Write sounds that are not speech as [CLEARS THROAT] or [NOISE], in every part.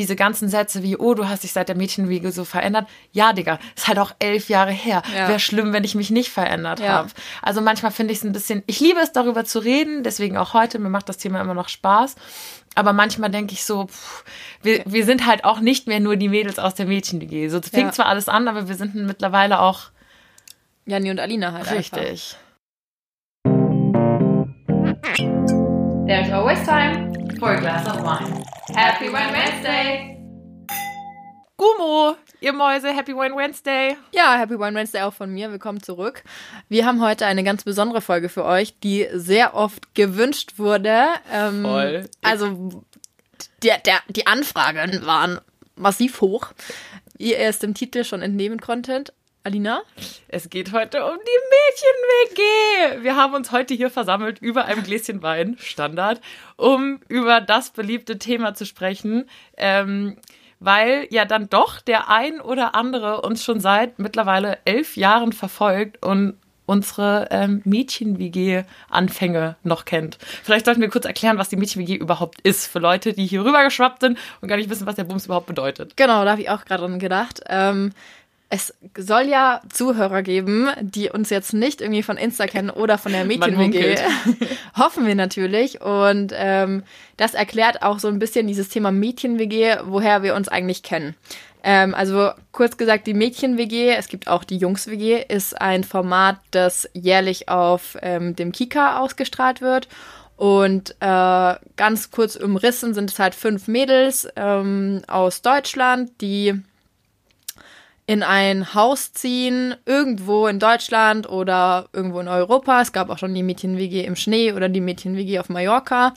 diese ganzen Sätze wie, oh, du hast dich seit der Mädchenwiege so verändert. Ja, Digga, ist halt auch elf Jahre her. Ja. Wäre schlimm, wenn ich mich nicht verändert Ja. habe. Also manchmal finde ich es ein bisschen, ich liebe es, darüber zu reden, deswegen auch heute, mir macht das Thema immer noch Spaß. Aber manchmal denke ich so, pff, wir, wir sind halt auch nicht mehr nur die Mädels aus der Mädchen-WG. So fing Ja. zwar alles an, aber wir sind mittlerweile auch Janni und Alina halt einfach. richtig. There's always time for a glass of wine. Happy Wine Wednesday! Gumo, ihr Mäuse, Happy Wine Wednesday. Ja, Happy Wine Wednesday auch von mir. Willkommen zurück. Wir haben heute eine ganz besondere Folge für euch, die sehr oft gewünscht wurde. Ähm, Voll. Also der, der, die Anfragen waren massiv hoch. Wie ihr es dem Titel schon entnehmen konntet. Alina? Es geht heute um die Mädchen-WG. Wir haben uns heute hier versammelt über einem Gläschen Wein, Standard, um über das beliebte Thema zu sprechen. Ähm, weil ja dann doch der ein oder andere uns schon seit mittlerweile elf Jahren verfolgt und unsere ähm, Mädchen-WG-Anfänge noch kennt. Vielleicht sollten wir kurz erklären, was die Mädchen-WG überhaupt ist, für Leute, die hier rübergeschwappt sind und gar nicht wissen, was der Bums überhaupt bedeutet. Genau, da habe ich auch gerade dran gedacht. Ähm, es soll ja Zuhörer geben, die uns jetzt nicht irgendwie von Insta kennen oder von der Mädchen-WG. [LAUGHS] Hoffen wir natürlich. Und ähm, das erklärt auch so ein bisschen dieses Thema Mädchen-WG, woher wir uns eigentlich kennen. Ähm, also kurz gesagt, die Mädchen-WG, es gibt auch die Jungs-WG, ist ein Format, das jährlich auf ähm, dem Kika ausgestrahlt wird. Und äh, ganz kurz umrissen sind es halt fünf Mädels ähm, aus Deutschland, die in ein Haus ziehen, irgendwo in Deutschland oder irgendwo in Europa. Es gab auch schon die Mädchen-WG im Schnee oder die Mädchen-WG auf Mallorca.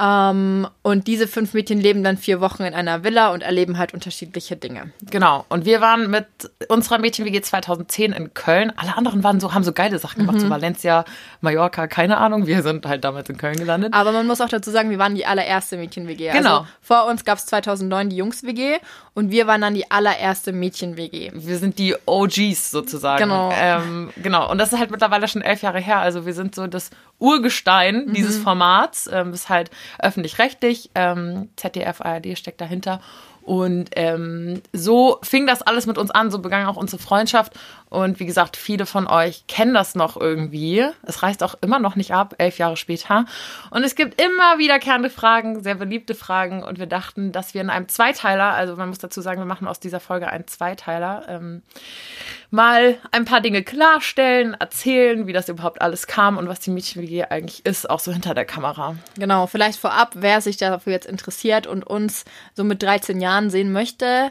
Ähm, und diese fünf Mädchen leben dann vier Wochen in einer Villa und erleben halt unterschiedliche Dinge. Genau. Und wir waren mit unserer Mädchen-WG 2010 in Köln. Alle anderen waren so, haben so geile Sachen gemacht, so Valencia, Mallorca, keine Ahnung. Wir sind halt damals in Köln gelandet. Aber man muss auch dazu sagen, wir waren die allererste Mädchen-WG. Genau. Also vor uns gab es 2009 die Jungs-WG und wir waren dann die allererste Mädchen-WG. Wir sind die OGs sozusagen. Genau. Ähm, genau. Und das ist halt mittlerweile schon elf Jahre her. Also wir sind so das Urgestein dieses Formats. Ähm, ist halt öffentlich-rechtlich. Ähm, ZDF, ARD steckt dahinter. Und ähm, so fing das alles mit uns an, so begann auch unsere Freundschaft. Und wie gesagt, viele von euch kennen das noch irgendwie. Es reißt auch immer noch nicht ab, elf Jahre später. Und es gibt immer wiederkehrende Fragen, sehr beliebte Fragen. Und wir dachten, dass wir in einem Zweiteiler, also man muss dazu sagen, wir machen aus dieser Folge einen Zweiteiler, ähm, mal ein paar Dinge klarstellen, erzählen, wie das überhaupt alles kam und was die Mädchen-WG eigentlich ist, auch so hinter der Kamera. Genau, vielleicht vorab, wer sich dafür jetzt interessiert und uns so mit 13 Jahren sehen möchte.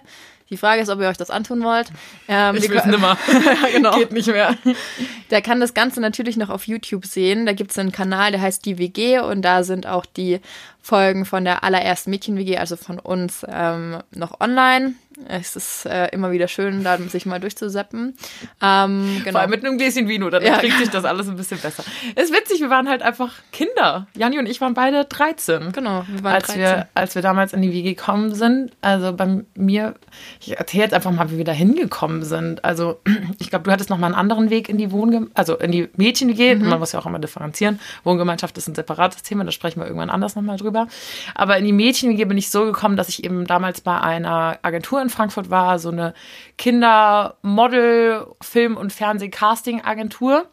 Die Frage ist, ob ihr euch das antun wollt. Ähm, Ich will's können- nimmer. [LAUGHS] genau. Geht nicht mehr. [LAUGHS] Der kann das Ganze natürlich noch auf YouTube sehen. Da gibt es einen Kanal, der heißt die WG und da sind auch die Folgen von der allerersten Mädchen-WG, also von uns, ähm, noch online. Es ist äh, immer wieder schön, da sich mal durchzuseppen. Ähm, genau. Vor allem mit einem Gläschen Vino, dann Ja. kriegt sich das alles ein bisschen besser. Ist witzig, wir waren halt einfach Kinder. Janni und ich waren beide 13. genau, wir waren als 13. wir, als wir damals in die WG gekommen sind, also bei mir, ich erzähle jetzt einfach mal, wie wir da hingekommen sind. Also [CLEARS THROAT] ich glaube, du hattest noch mal einen anderen Weg in die Wohnge also in die Mädchen-WG. Mhm. Man muss ja auch immer differenzieren. Wohngemeinschaft ist ein separates Thema, da sprechen wir irgendwann anders nochmal drüber. Aber in die Mädchen-WG bin ich so gekommen, dass ich eben damals bei einer Agentur in Frankfurt war, so eine Kinder-Model, Film- und Fernseh-Casting-Agentur.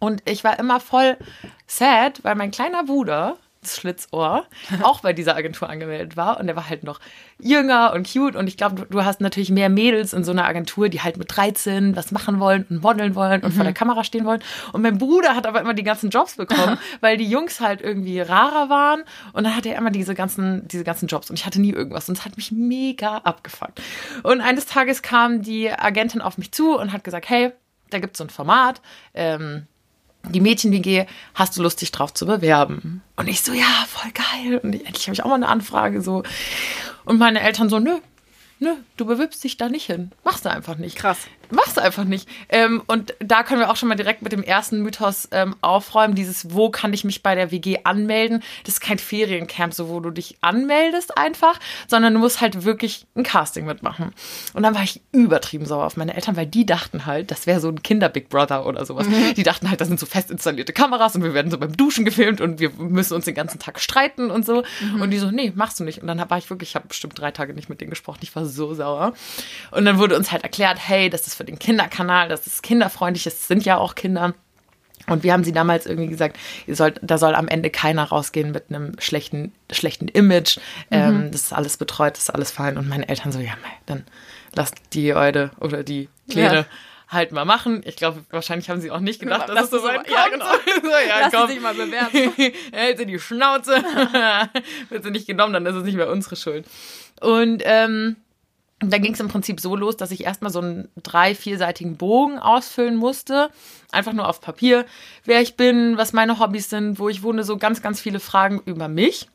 Und ich war immer voll sad, weil mein kleiner Bruder, Schlitzohr, auch bei dieser Agentur angemeldet war. Und der war halt noch jünger und cute. Und ich glaube, du, du hast natürlich mehr Mädels in so einer Agentur, die halt mit 13 was machen wollen und modeln wollen und vor der Kamera stehen wollen. Und mein Bruder hat aber immer die ganzen Jobs bekommen, [LAUGHS] weil die Jungs halt irgendwie rarer waren. Und dann hatte er immer diese ganzen, diese ganzen Jobs. Und ich hatte nie irgendwas. Und es hat mich mega abgefuckt. Und eines Tages kam die Agentin auf mich zu und hat gesagt, hey, da gibt's so ein Format. Ähm, die Mädchen-WG, hast du Lust, dich drauf zu bewerben? Und ich so, ja, voll geil. Und endlich habe ich auch mal eine Anfrage so. Und meine Eltern so, nö, nö, du bewirbst dich da nicht hin. Machst du einfach nicht. Krass. Mach's einfach nicht. Ähm, und da können wir auch schon mal direkt mit dem ersten Mythos ähm, aufräumen. Dieses, wo kann ich mich bei der WG anmelden? Das ist kein Feriencamp, so wo du dich anmeldest einfach, sondern du musst halt wirklich ein Casting mitmachen. Und dann war ich übertrieben sauer auf meine Eltern, weil die dachten halt, das wäre so ein Kinder-Big Brother oder sowas. Die dachten halt, das sind so fest installierte Kameras und wir werden so beim Duschen gefilmt und wir müssen uns den ganzen Tag streiten und so. Und die so, nee, machst du nicht. Und dann war ich wirklich, ich habe bestimmt drei Tage nicht mit denen gesprochen. Ich war so sauer. Und dann wurde uns halt erklärt, hey, das ist für den Kinderkanal, das ist kinderfreundlich, es sind ja auch Kinder. Und wir haben sie damals irgendwie gesagt, ihr sollt, da soll am Ende keiner rausgehen mit einem schlechten, schlechten Image. Ähm, das ist alles betreut, das ist alles fein. Und meine Eltern so, ja, mei, dann lasst die Eude oder die Kleine Ja. halt mal machen. Ich glaube, wahrscheinlich haben sie auch nicht gedacht, dass es so sie weit mal- ja, kommt. genau. [LAUGHS] so, ja, Lass sie komm. sich mal bewerben. [LAUGHS] Hält sie die Schnauze. [LAUGHS] Wird sie nicht genommen, dann ist es nicht mehr unsere Schuld. Und ähm, dann ging es im Prinzip so los, dass ich erstmal so einen drei-, vierseitigen Bogen ausfüllen musste. Einfach nur auf Papier, wer ich bin, was meine Hobbys sind, wo ich wohne, so ganz, ganz viele Fragen über mich.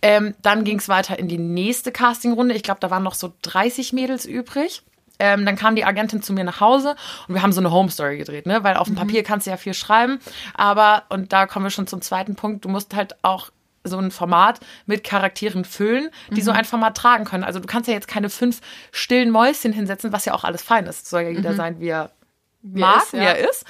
Ähm, dann ging es weiter in die nächste Castingrunde. Ich glaube, da waren noch so 30 Mädels übrig. Ähm, dann kam die Agentin zu mir nach Hause und wir haben so eine Home Story gedreht, ne? Weil auf dem Papier kannst du ja viel schreiben, aber und da kommen wir schon zum zweiten Punkt. Du musst halt auch so ein Format mit Charakteren füllen, die so ein Format tragen können. Also du kannst ja jetzt keine fünf stillen Mäuschen hinsetzen, was ja auch alles fein ist. Soll ja jeder sein, wie er mag, wie er ist.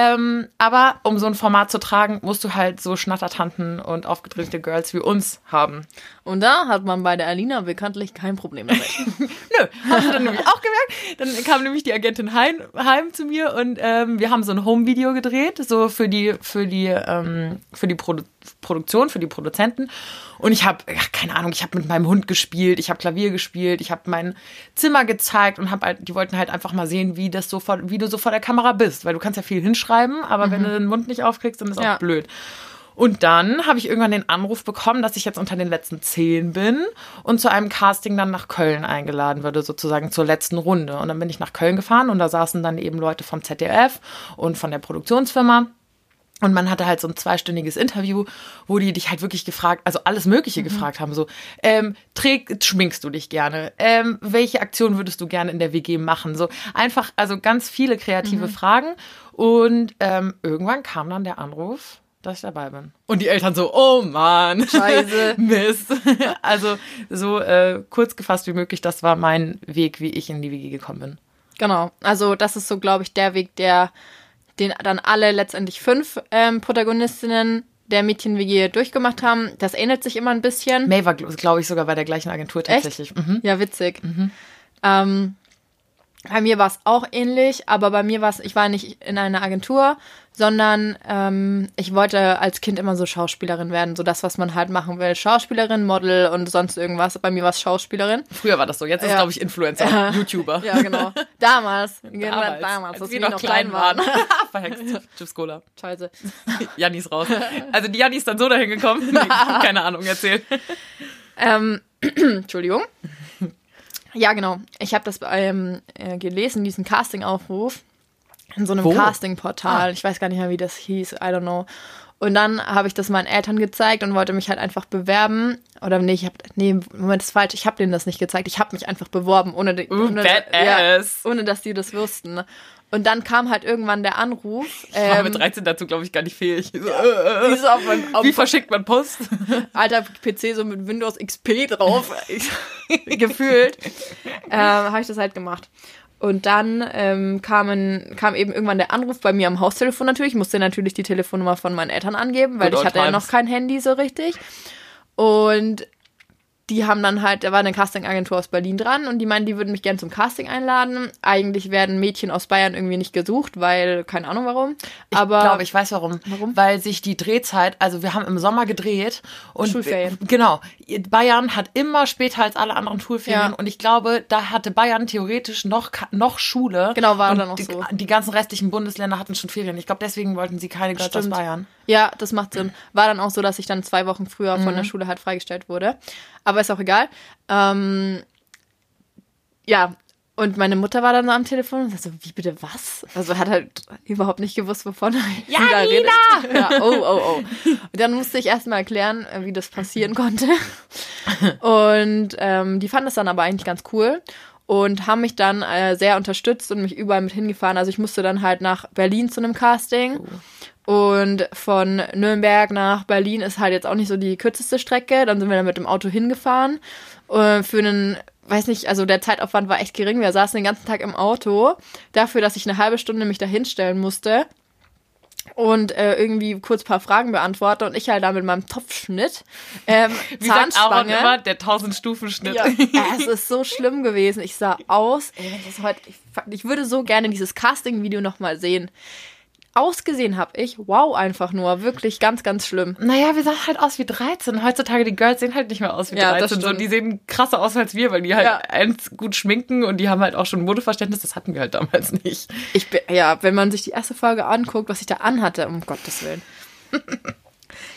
Ähm, aber um so ein Format zu tragen, musst du halt so Schnattertanten und aufgedrehte Girls wie uns haben. Und da hat man bei der Alina bekanntlich kein Problem damit. [LAUGHS] Nö, hast du dann nämlich auch gemerkt. Dann kam nämlich die Agentin heim, heim zu mir und ähm, wir haben so ein Home-Video gedreht, so für die, für die, ähm, für die Produ Produktion, für die Produzenten. Und ich habe, keine Ahnung, ich habe mit meinem Hund gespielt, ich habe Klavier gespielt, ich habe mein Zimmer gezeigt und habe halt, die wollten halt einfach mal sehen, wie das so vor, wie du so vor der Kamera bist, weil du kannst ja viel hinschreiben, aber wenn du den Mund nicht aufkriegst, dann ist Ja. auch blöd. Und dann habe ich irgendwann den Anruf bekommen, dass ich jetzt unter den letzten zehn bin und zu einem Casting dann nach Köln eingeladen würde, sozusagen zur letzten Runde. Und dann bin ich nach Köln gefahren und da saßen dann eben Leute vom ZDF und von der Produktionsfirma. Und man hatte halt so ein zweistündiges Interview, wo die dich halt wirklich gefragt, also alles Mögliche gefragt haben. So, ähm, träg, schminkst du dich gerne? Ähm, welche Aktion würdest du gerne in der WG machen? So einfach, also ganz viele kreative Fragen. Und ähm, irgendwann kam dann der Anruf, dass ich dabei bin. Und die Eltern so, oh Mann. [LAUGHS] Scheiße. Mist. [LAUGHS] Also so äh, kurz gefasst wie möglich, das war mein Weg, wie ich in die WG gekommen bin. Genau. Also das ist so, glaube ich, der Weg, der den dann alle letztendlich fünf ähm, Protagonistinnen der Mädchen-WG durchgemacht haben. Das ähnelt sich immer ein bisschen. May war, glaube ich, sogar bei der gleichen Agentur tatsächlich. Mhm. Ja, witzig. Ähm, bei mir war es auch ähnlich, aber bei mir war es, ich war nicht in einer Agentur, sondern ähm, ich wollte als Kind immer so Schauspielerin werden, so das, was man halt machen will. Schauspielerin, Model und sonst irgendwas. Bei mir war es Schauspielerin. Früher war das so. Jetzt ist, Ja. glaube ich, Influencer, YouTuber. Ja, genau. [LAUGHS] Damals. Genau, Damals, damals, als als wir noch klein waren. [LAUGHS] [LAUGHS] Verhext. Chips Cola. Scheiße. Janni ist raus. Also die Janni ist dann so dahin gekommen. Nee, keine Ahnung, erzähl. Ähm, [CLEARS THROAT] Entschuldigung. Ja, genau. Ich habe das ähm, äh, gelesen, diesen Casting-Aufruf in so einem Wo? Casting-Portal. Ah. Ich weiß gar nicht mehr, wie das hieß. I don't know. Und dann habe ich das meinen Eltern gezeigt und wollte mich halt einfach bewerben. Oder nee, ich habe nee, Moment, das ist falsch. Ich habe denen das nicht gezeigt. Ich habe mich einfach beworben, ohne, die- ohne, badass. ohne dass die das wussten. Und dann kam halt irgendwann der Anruf. Ich war Ähm, mit 13 dazu, glaube ich, gar nicht fähig. So, äh, äh, wie so auf meinem- auf- Wie verschickt man Post? [LAUGHS] alter PC so mit Windows XP drauf [LAUGHS] gefühlt, ähm, habe ich das halt gemacht. Und dann ähm, kamen, kam eben irgendwann der Anruf bei mir am Haustelefon natürlich. Ich musste natürlich die Telefonnummer von meinen Eltern angeben, weil Good ich hatte ja times. noch kein Handy so richtig. Und die haben dann halt, da war eine Castingagentur aus Berlin dran und die meinen, die würden mich gerne zum Casting einladen. Eigentlich werden Mädchen aus Bayern irgendwie nicht gesucht, weil, keine Ahnung warum. Aber ich glaube, ich weiß warum. Warum? Weil sich die Drehzeit, also wir haben im Sommer gedreht und Schulferien. genau, Bayern hat immer später als alle anderen Schulferien Ja. und ich glaube, da hatte Bayern theoretisch noch noch Schule. Genau, war und dann auch die, so. Die ganzen restlichen Bundesländer hatten schon Ferien. Ich glaube, deswegen wollten sie keine Girls aus. Bayern. Ja, das macht Sinn. War dann auch so, dass ich dann zwei Wochen früher von Mhm. der Schule halt freigestellt wurde. Aber ist auch egal. Ähm, ja, und meine Mutter war dann am Telefon und sagte so, wie bitte was? Also hat halt überhaupt nicht gewusst, wovon [LAUGHS] ja, da redet. [LAUGHS] Ja, oh, oh, oh. Und dann musste ich erstmal erklären, äh, wie das passieren konnte. [LAUGHS] Und ähm, die fanden das dann aber eigentlich ganz cool. und haben mich dann äh, sehr unterstützt und mich überall mit hingefahren. Also ich musste dann halt nach Berlin zu einem Casting. Und von Nürnberg nach Berlin ist halt jetzt auch nicht so die kürzeste Strecke. Dann sind wir dann mit dem Auto hingefahren. Äh, für einen, weiß nicht, also der Zeitaufwand war echt gering. Wir saßen den ganzen Tag im Auto. Dafür, dass ich eine halbe Stunde mich da hinstellen musste und äh, irgendwie kurz paar Fragen beantworte und ich halt da mit meinem Topfschnitt ähm, [LAUGHS] Wie sagt Zahnspange. immer, der 1000-Stufen-Schnitt. Ja, es ist so schlimm gewesen. Ich sah aus, ey, das heute, ich, ich würde so gerne dieses Casting-Video nochmal sehen. Ausgesehen habe ich, wow, einfach nur, wirklich ganz, ganz schlimm. Naja, wir sahen halt aus wie 13. Heutzutage, die Girls sehen halt nicht mehr aus wie Ja, das 13. So, die sehen krasser aus als wir, weil die halt Ja. eins gut schminken und die haben halt auch schon Modeverständnis. Das hatten wir halt damals nicht. Ich bin, ja, wenn man sich die erste Folge anguckt, was ich da anhatte, um Gottes Willen.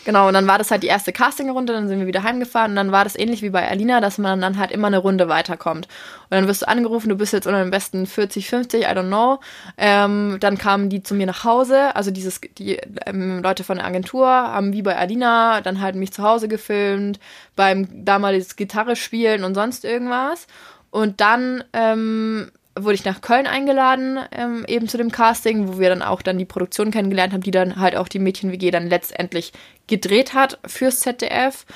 Genau, und dann war das halt die erste Castingrunde, dann sind wir wieder heimgefahren und dann war das ähnlich wie bei Alina, dass man dann halt immer eine Runde weiterkommt. Und dann wirst du angerufen, du bist jetzt unter den besten 40, 50, I don't know. Ähm, dann kamen die zu mir nach Hause, also dieses, die ähm, Leute von der Agentur haben wie bei Alina dann halt mich zu Hause gefilmt, beim damaliges Gitarre spielen und sonst irgendwas. Und dann ähm, wurde ich nach Köln eingeladen, ähm, eben zu dem Casting, wo wir dann auch dann die Produktion kennengelernt haben, die dann halt auch die Mädchen-WG dann letztendlich gedreht hat fürs ZDF.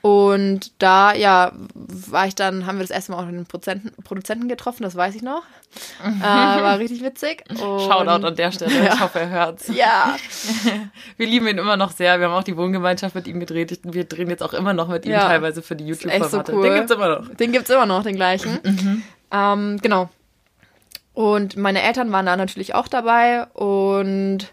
Und da, ja, war ich dann, haben wir das erste Mal auch den Produzenten, Produzenten getroffen, das weiß ich noch. [LAUGHS] äh, war richtig witzig. Und, Shoutout an der Stelle. Ich hoffe, er hört's. Ja, [LAUGHS] Wir lieben ihn immer noch sehr. Wir haben auch die Wohngemeinschaft mit ihm gedreht. Wir drehen jetzt auch immer noch mit ihm Ja. teilweise für die echt so YouTube-Formate. cool. Den gibt's immer noch. Den gibt's immer noch, den gleichen. Ähm, genau. Und meine Eltern waren da natürlich auch dabei und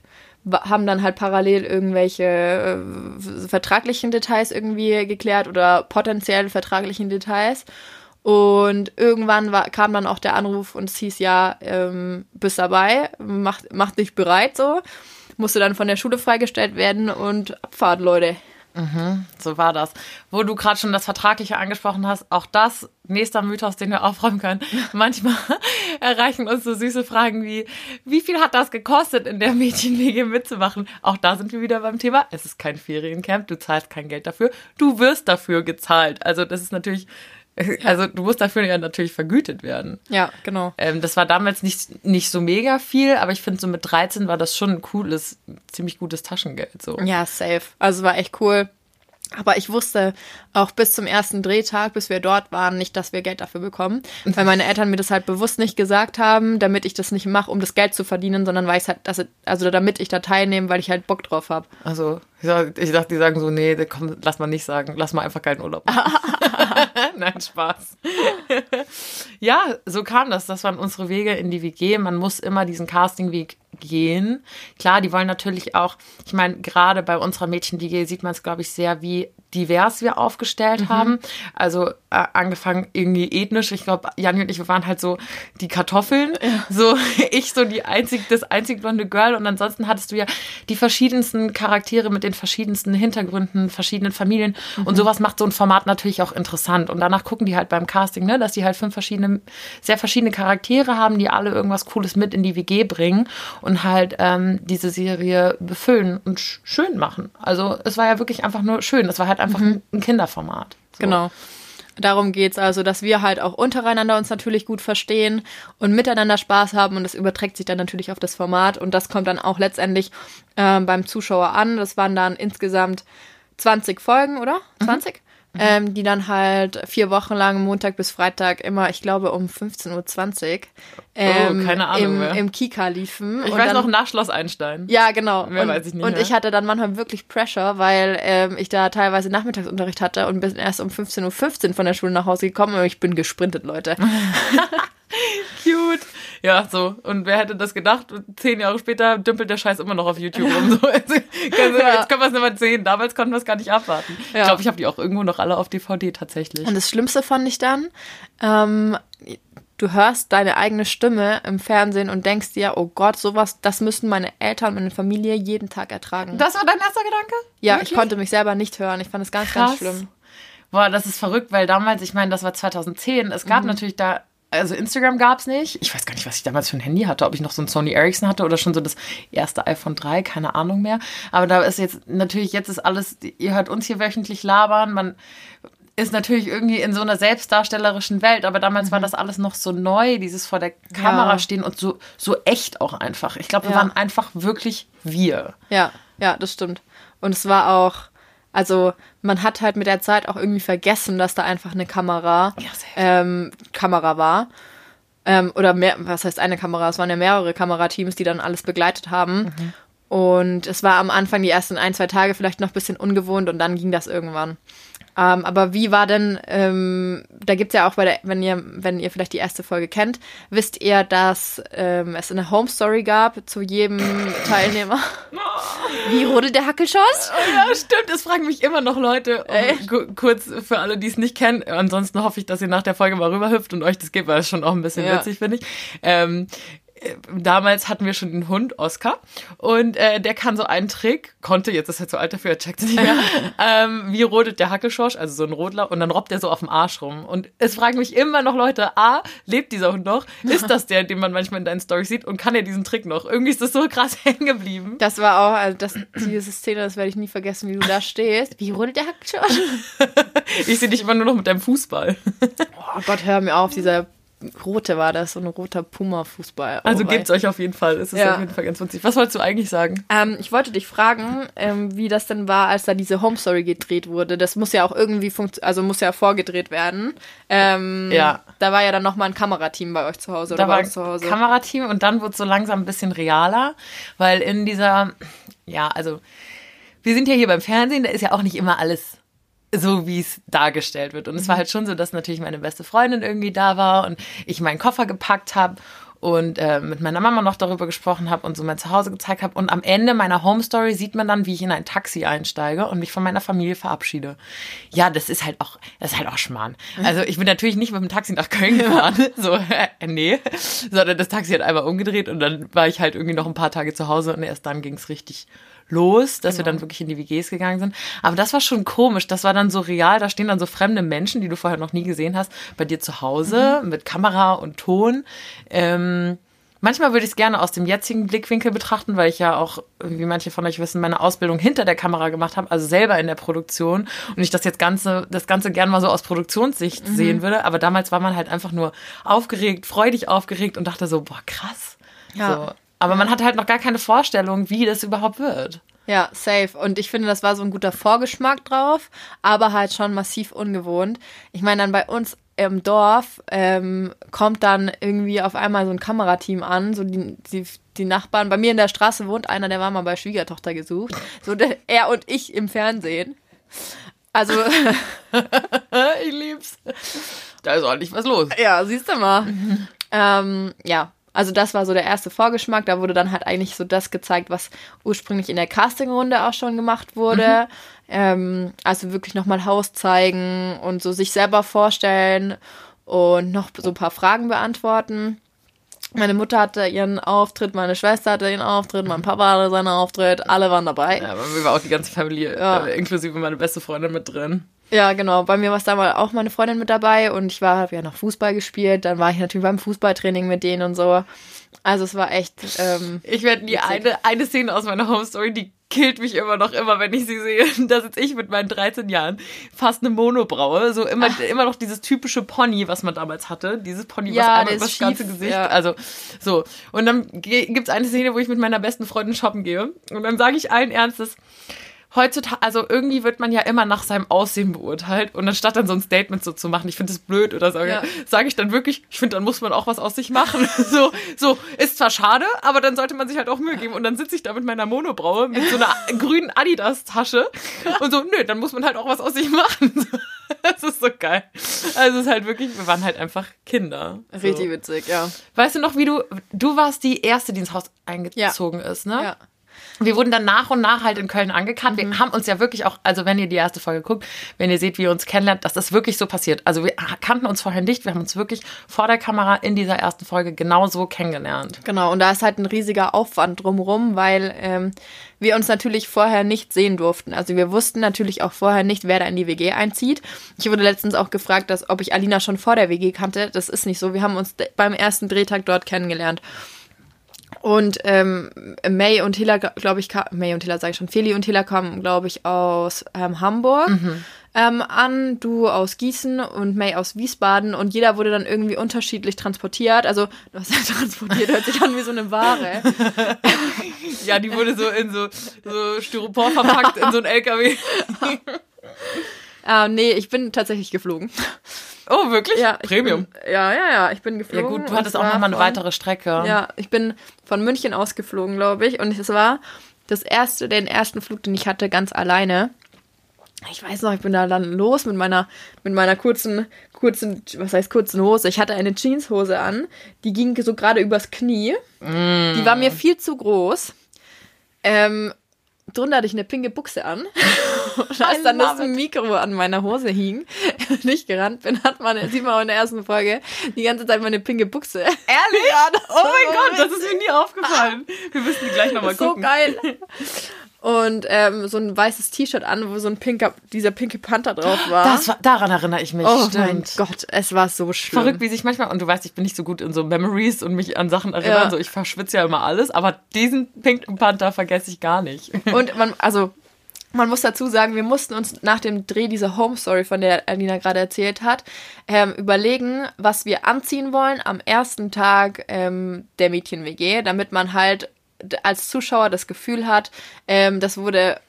haben dann halt parallel irgendwelche äh, vertraglichen Details irgendwie geklärt oder potenziell vertraglichen Details. Und irgendwann war, kam dann auch der Anruf und es hieß ja, ähm, bist dabei, mach, mach dich bereit so. Musste dann von der Schule freigestellt werden und Abfahrt, Leute. So war das. Wo du gerade schon das Vertragliche angesprochen hast, auch das, nächster Mythos, den wir aufräumen können. [LAUGHS] Manchmal erreichen uns so süße Fragen wie, wie viel hat das gekostet, in der Mädchenwege mitzumachen? Auch da sind wir wieder beim Thema. Es ist kein Feriencamp, du zahlst kein Geld dafür, du wirst dafür gezahlt. Also das ist natürlich, also du musst dafür ja natürlich vergütet werden. Ja, genau. Ähm, das war damals nicht, nicht so mega viel, aber ich finde, so mit 13 war das schon ein cooles, ziemlich gutes Taschengeld. So. Ja, safe. Also war echt cool. Aber ich wusste auch bis zum ersten Drehtag, bis wir dort waren, nicht, dass wir Geld dafür bekommen. Weil meine Eltern mir das halt bewusst nicht gesagt haben, damit ich das nicht mache, um das Geld zu verdienen, sondern weil ich halt, dass, also damit ich da teilnehme, weil ich halt Bock drauf habe. Also, ich, dachte, die sagen so, nee, komm, lass mal nicht sagen, lass mal einfach keinen Urlaub. machen. [LAUGHS] [LAUGHS] Nein, Spaß. [LAUGHS] ja, so kam das. Das waren unsere Wege in die WG. Man muss immer diesen Castingweg gehen. Klar, die wollen natürlich auch, ich meine, gerade bei unserer Mädchen-WG sieht man es, glaube ich, sehr, wie divers wir aufgestellt haben. Also äh, angefangen irgendwie ethnisch. Ich glaube, Janni und ich, wir waren halt so die Kartoffeln. So [LAUGHS] ich so die einzig, das einzig blonde Girl. Und ansonsten hattest du ja die verschiedensten Charaktere mit den verschiedensten Hintergründen, verschiedenen Familien. Und sowas macht so ein Format natürlich auch interessant. Und danach gucken die halt beim Casting, ne, dass die halt fünf verschiedene, sehr verschiedene Charaktere haben, die alle irgendwas Cooles mit in die WG bringen und halt ähm, diese Serie befüllen und sch schön machen. Also es war ja wirklich einfach nur schön. Es war halt einfach ein, ein Kinderformat. So. Genau. Darum geht's also, dass wir halt auch untereinander uns natürlich gut verstehen und miteinander Spaß haben und das überträgt sich dann natürlich auf das Format und das kommt dann auch letztendlich ähm, beim Zuschauer an. Das waren dann insgesamt 20 Folgen, oder? 20? Ähm, die dann halt vier Wochen lang, Montag bis Freitag, immer, ich glaube, um 15.20 Uhr ähm, keine Ahnung im, mehr. im Kika liefen. Ich Und weiß dann- noch nach Schloss Einstein. ja, genau. Mehr und, weiß ich nicht Und mehr. ich hatte dann manchmal wirklich Pressure, weil ähm, ich da teilweise Nachmittagsunterricht hatte und bin erst um 15.15 Uhr von der Schule nach Hause gekommen und ich bin gesprintet, Leute. [LAUGHS] [LAUGHS] Cute. Ja, so. Und wer hätte das gedacht? Und Zehn Jahre später dümpelt der Scheiß immer noch auf YouTube rum. So. [LAUGHS] Also, kannst du- Ja. Jetzt können wir es nicht mehr sehen. Damals konnten wir es gar nicht abwarten. Ich Ja. glaube, ich habe die auch irgendwo noch alle auf DVD tatsächlich. Und das Schlimmste fand ich dann, ähm, du hörst deine eigene Stimme im Fernsehen und denkst dir, oh Gott, sowas, das müssten meine Eltern, meine Familie jeden Tag ertragen. Das war dein erster Gedanke? ja, Wirklich? ich konnte mich selber nicht hören. Ich fand es ganz, ganz Krass. schlimm. Boah, das ist verrückt, weil damals, ich meine, das war 2010. Es Mhm. gab natürlich da, also Instagram gab's nicht. Ich weiß gar nicht, was ich damals für ein Handy hatte, ob ich noch so ein Sony Ericsson hatte oder schon so das erste iPhone 3, keine Ahnung mehr. Aber da ist jetzt, natürlich, jetzt ist alles, ihr hört uns hier wöchentlich labern, man, ist natürlich irgendwie in so einer selbstdarstellerischen Welt, aber damals war das alles noch so neu, dieses vor der Kamera Ja. stehen und so, so echt auch einfach. Ich glaube, wir Ja. waren einfach wirklich wir. Ja, ja, das stimmt. Und es war auch, also man hat halt mit der Zeit auch irgendwie vergessen, dass da einfach eine Kamera, Ja, ähm, Kamera war. Ähm, oder mehr, was heißt eine Kamera? Es waren ja mehrere Kamerateams, die dann alles begleitet haben. Und es war am Anfang die ersten ein, zwei Tage vielleicht noch ein bisschen ungewohnt und dann ging das irgendwann. Ähm, aber wie war denn, ähm, da gibt's ja auch bei der, wenn ihr, wenn ihr vielleicht die erste Folge kennt, wisst ihr, dass ähm, es eine Home Story gab zu jedem [COUGHS] Teilnehmer. Wie rodelt der Hackelschoss? Ja, stimmt. Es fragen mich immer noch Leute. Um, kurz für alle, die es nicht kennen. Ansonsten hoffe ich, dass ihr nach der Folge mal rüberhüpft und euch das gibt, weil das schon auch ein bisschen Ja. witzig, finde ich. Äh, Damals hatten wir schon den Hund, Oscar, und äh, der kann so einen Trick, konnte, jetzt ist er zu alt dafür, er checkt es nicht mehr, [LAUGHS] ähm, wie rodet der Hackelschorsch, also so ein Rodler, und dann robbt er so auf dem Arsch rum. Und es fragen mich immer noch Leute, A, lebt dieser Hund noch? Ist das der, den man manchmal in deinen Storys sieht? Und kann er diesen Trick noch? Irgendwie ist das so krass [LAUGHS] hängen geblieben. Das war auch, also das, diese Szene, das werde ich nie vergessen, wie du da stehst. Wie rodelt der Hackelschoss? [LAUGHS] Ich sehe dich immer nur noch mit deinem Fußball. Oh Gott, hör mir auf, dieser rote war das, so ein roter Puma-Fußball. Oh Also gebt's euch auf jeden Fall. Es ist Ja. auf jeden Fall ganz witzig. Was wolltest du eigentlich sagen? Ähm, ich wollte dich fragen, ähm, wie das denn war, als da diese Home Story gedreht wurde. Das muss ja auch irgendwie also muss ja vorgedreht werden. Ähm, Ja. Da war ja dann nochmal ein Kamerateam bei euch zu Hause oder Da bei war uns zu Hause. Kamerateam und dann wurde es so langsam ein bisschen realer, weil in dieser, ja, also wir sind ja hier beim Fernsehen, da ist ja auch nicht immer alles so, wie es dargestellt wird. Und es war halt schon so, dass natürlich meine beste Freundin irgendwie da war und ich meinen Koffer gepackt habe und äh, mit meiner Mama noch darüber gesprochen habe und so mein Zuhause gezeigt habe. Und am Ende meiner Home Story sieht man dann, wie ich in ein Taxi einsteige und mich von meiner Familie verabschiede. Ja, das ist halt auch, das ist halt auch Schmarrn. Also ich bin natürlich nicht mit dem Taxi nach Köln gefahren, [LAUGHS] so, äh, nee, sondern das Taxi hat einmal umgedreht und dann war ich halt irgendwie noch ein paar Tage zu Hause und erst dann ging es richtig los, dass wir dann wirklich in die WGs gegangen sind. Aber das war schon komisch. Das war dann so real. Da stehen dann so fremde Menschen, die du vorher noch nie gesehen hast, bei dir zu Hause mit Kamera und Ton. Ähm, manchmal würde ich es gerne aus dem jetzigen Blickwinkel betrachten, weil ich ja auch, wie manche von euch wissen, meine Ausbildung hinter der Kamera gemacht habe, also selber in der Produktion und ich das jetzt ganze, das Ganze gerne mal so aus Produktionssicht sehen würde. Aber damals war man halt einfach nur aufgeregt, freudig aufgeregt und dachte so, boah, krass. Ja. So. Aber man hatte halt noch gar keine Vorstellung, wie das überhaupt wird. Ja, safe. Und ich finde, das war so ein guter Vorgeschmack drauf, aber halt schon massiv ungewohnt. Ich meine, dann bei uns im Dorf ähm, kommt dann irgendwie auf einmal so ein Kamerateam an, so die, die, die Nachbarn. Bei mir in der Straße wohnt einer, der war mal bei Schwiegertochter gesucht. So der, er und ich im Fernsehen. Also, [LAUGHS] Ich lieb's. Da ist ordentlich was los. ja, siehst du mal. Ähm, ja, also das war so der erste Vorgeschmack. Da wurde dann halt eigentlich so das gezeigt, was ursprünglich in der Castingrunde auch schon gemacht wurde. Ähm, also wirklich nochmal Haus zeigen und so sich selber vorstellen und noch so ein paar Fragen beantworten. Meine Mutter hatte ihren Auftritt, meine Schwester hatte ihren Auftritt, mein Papa hatte seinen Auftritt, alle waren dabei. Ja, aber mir war auch die ganze Familie, Ja. äh, inklusive meine beste Freundin mit drin. Ja, genau. Bei mir war es damals auch meine Freundin mit dabei und ich war, habe ja noch Fußball gespielt. Dann war ich natürlich beim Fußballtraining mit denen und so. Also es war echt, ähm, Ich werde die eine, eine Szene aus meiner Home Story, die killt mich immer noch immer, wenn ich sie sehe. [LAUGHS] Da sitze ich mit meinen 13 Jahren, fast eine Monobraue, so immer, immer noch dieses typische Pony, was man damals hatte. Dieses Pony, Ja, was einmal über das ganze Gesicht, ja. also so. Und dann gibt's eine Szene, wo ich mit meiner besten Freundin shoppen gehe. Und dann sage ich allen Ernstes, heutzutage, also irgendwie wird man ja immer nach seinem Aussehen beurteilt und anstatt dann so ein Statement so zu machen, ich finde es blöd oder so, Ja. sage ich dann wirklich, ich finde, dann muss man auch was aus sich machen. [LAUGHS] so, so, ist zwar schade, aber dann sollte man sich halt auch Mühe geben und dann sitze ich da mit meiner Monobraue mit so einer [LAUGHS] grünen Adidas-Tasche und so, nö, dann muss man halt auch was aus sich machen. [LAUGHS] das ist so geil. Also es ist halt wirklich, wir waren halt einfach Kinder. So. richtig witzig, ja. Weißt du noch, wie du, du warst die Erste, die ins Haus eingezogen ist, ne? Ja. Wir wurden dann nach und nach halt in Köln angekannt. Wir haben uns ja wirklich auch, also wenn ihr die erste Folge guckt, wenn ihr seht, wie ihr uns kennenlernt, das ist wirklich so passiert. Also wir kannten uns vorher nicht, wir haben uns wirklich vor der Kamera in dieser ersten Folge genau so kennengelernt. Genau, und da ist halt ein riesiger Aufwand drumherum, weil ähm, wir uns natürlich vorher nicht sehen durften. Also wir wussten natürlich auch vorher nicht, wer da in die WG einzieht. Ich wurde letztens auch gefragt, dass, ob ich Alina schon vor der WG kannte. Das ist nicht so. Wir haben uns beim ersten Drehtag dort kennengelernt. Und ähm, May und Hilla, glaube ich, May und Hilla sage ich schon, Feli und Hilla kamen, glaube ich, aus ähm, Hamburg. ähm, an, du aus Gießen und May aus Wiesbaden und jeder wurde dann irgendwie unterschiedlich transportiert. Also, was [LAUGHS] heißt transportiert, hört sich an wie so eine Ware. [LAUGHS] Ja, die wurde so in so, so Styropor verpackt in so ein LKW. [LAUGHS] Ah, nee, ich bin tatsächlich geflogen. Oh, wirklich? Ja, Premium. Bin, ja, ja, ja, ich bin Ja geflogen. gut, du hattest auch nochmal eine von- weitere Strecke. Ja, ich bin von München ausgeflogen, glaube ich. Und es war das erste, den ersten Flug, den ich hatte, ganz alleine. Ich weiß noch, ich bin da dann los mit meiner, mit meiner kurzen, kurzen, was heißt kurzen Hose. Ich hatte eine Jeanshose an, die ging so gerade übers Knie. Die war mir viel zu groß. Ähm, drunter hatte ich eine pinke Buchse an. [LAUGHS] Und als dann das. Mikro an meiner Hose hing [LAUGHS] und ich gerannt bin, hat man, sieht man auch in der ersten Folge, die ganze Zeit meine pinke Buchse. Ehrlich? Ja, [LAUGHS] Oh mein Gott, das ist mir nie aufgefallen. Wir müssen die gleich nochmal so gucken. geil. Und ähm, so ein weißes T-Shirt an, wo so ein pinker, dieser pinke Panther drauf war. Das war, daran erinnere ich mich. oh Stimmt. mein Gott, es war so schlimm. Verrückt, wie sich manchmal, und du weißt, ich bin nicht so gut in so Memories und mich an Sachen erinnern, Ja. so ich verschwitze ja immer alles, aber diesen Pink Panther vergesse ich gar nicht. [LAUGHS] Und man, also, man muss dazu sagen, wir mussten uns nach dem Dreh dieser Home Story, von der Alina gerade erzählt hat, ähm, überlegen, was wir anziehen wollen am ersten Tag ähm, der Mädchen-WG, damit man halt als Zuschauer das Gefühl hat, ähm, das wurde,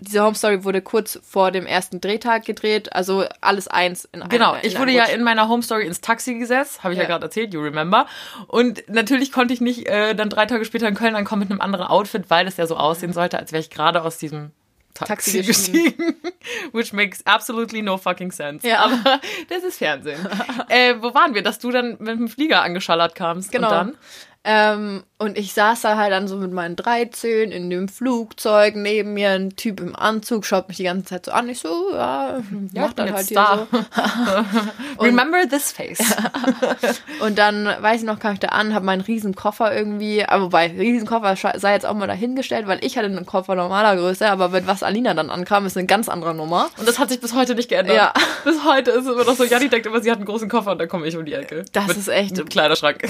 diese Home Story wurde kurz vor dem ersten Drehtag gedreht, also alles eins in einem. Genau, ich wurde ja in meiner Home Story ins Taxi gesetzt, habe ich ja, Ja. gerade erzählt, you remember. Und natürlich konnte ich nicht äh, dann drei Tage später in Köln ankommen mit einem anderen Outfit, weil es ja so aussehen sollte, als wäre ich gerade aus diesem Taxi, Taxi gestiegen. [LAUGHS] Which makes absolutely no fucking sense. Ja. Aber das ist Fernsehen. [LAUGHS] äh, wo waren wir, dass du dann mit dem Flieger angeschallert kamst? Genau. Und dann? Ähm, und ich saß da halt dann so mit meinen 13 in dem Flugzeug, neben mir ein Typ im Anzug, schaut mich die ganze Zeit so an. Ich so, ja, Ja, mach dann halt hier da. so. [LAUGHS] Remember this face. [LAUGHS] Und dann, weiß ich noch, kam ich da an, habe meinen riesen Koffer irgendwie, aber wobei, Riesenkoffer sei jetzt auch mal dahingestellt, weil ich hatte einen Koffer normaler Größe, aber mit was Alina dann ankam, ist eine ganz andere Nummer. Und das hat sich bis heute nicht geändert. Ja. [LAUGHS] Bis heute ist es immer noch so, Janni denkt immer, sie hat einen großen Koffer und dann komme ich um die Ecke. Das mit, ist echt- Mit Kleiderschrank.